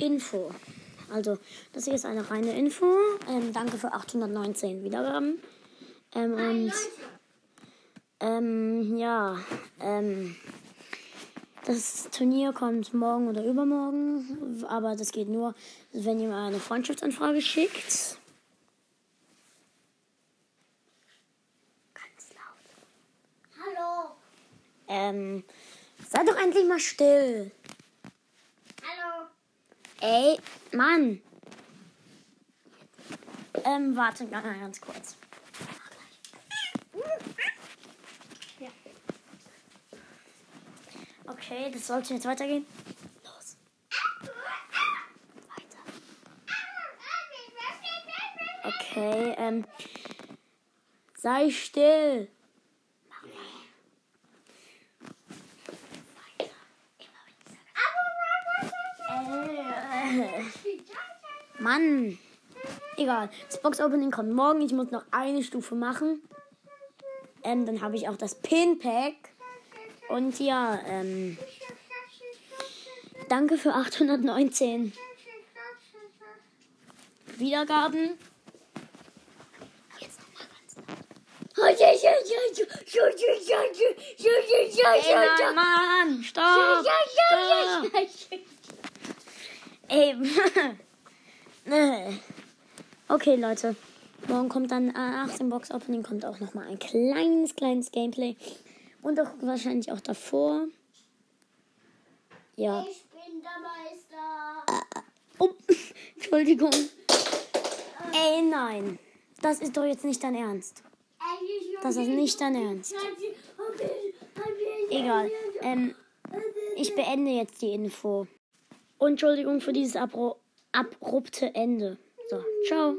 Info. Also, das hier ist eine reine Info. Ähm, danke für 819 Wiedergaben. Ähm, und ähm, ja, ähm, das Turnier kommt morgen oder übermorgen, aber das geht nur, wenn ihr mir eine Freundschaftsanfrage schickt. Ganz laut. Hallo. Ähm, sei doch endlich mal still. Ey, Mann. Ähm, warte ga- ganz kurz. Okay, das sollte jetzt weitergehen. Los. Weiter. Okay, ähm. Sei still. Mach mal. Weiter. Immer wenn ich sage. Äh. Mann. Egal. Das Box-Opening kommt morgen. Ich muss noch eine Stufe machen. Ähm, dann habe ich auch das Pin-Pack. Und ja, ähm, danke für 819 Wiedergaben. Jetzt nochmal ganz laut. Ey, nein, Mann, stopp. Stopp. Ey. Nee. okay, Leute. Morgen kommt dann äh, nach dem Box Opening kommt auch noch mal ein kleines, kleines Gameplay. Und auch wahrscheinlich auch davor. Ja. Ich bin der Meister. Oh, Entschuldigung. Ey, nein. Das ist doch jetzt nicht dein Ernst. Das ist nicht dein Ernst. Egal. Ähm, ich beende jetzt die Info. Entschuldigung für dieses abru abrupte Ende. So, ciao.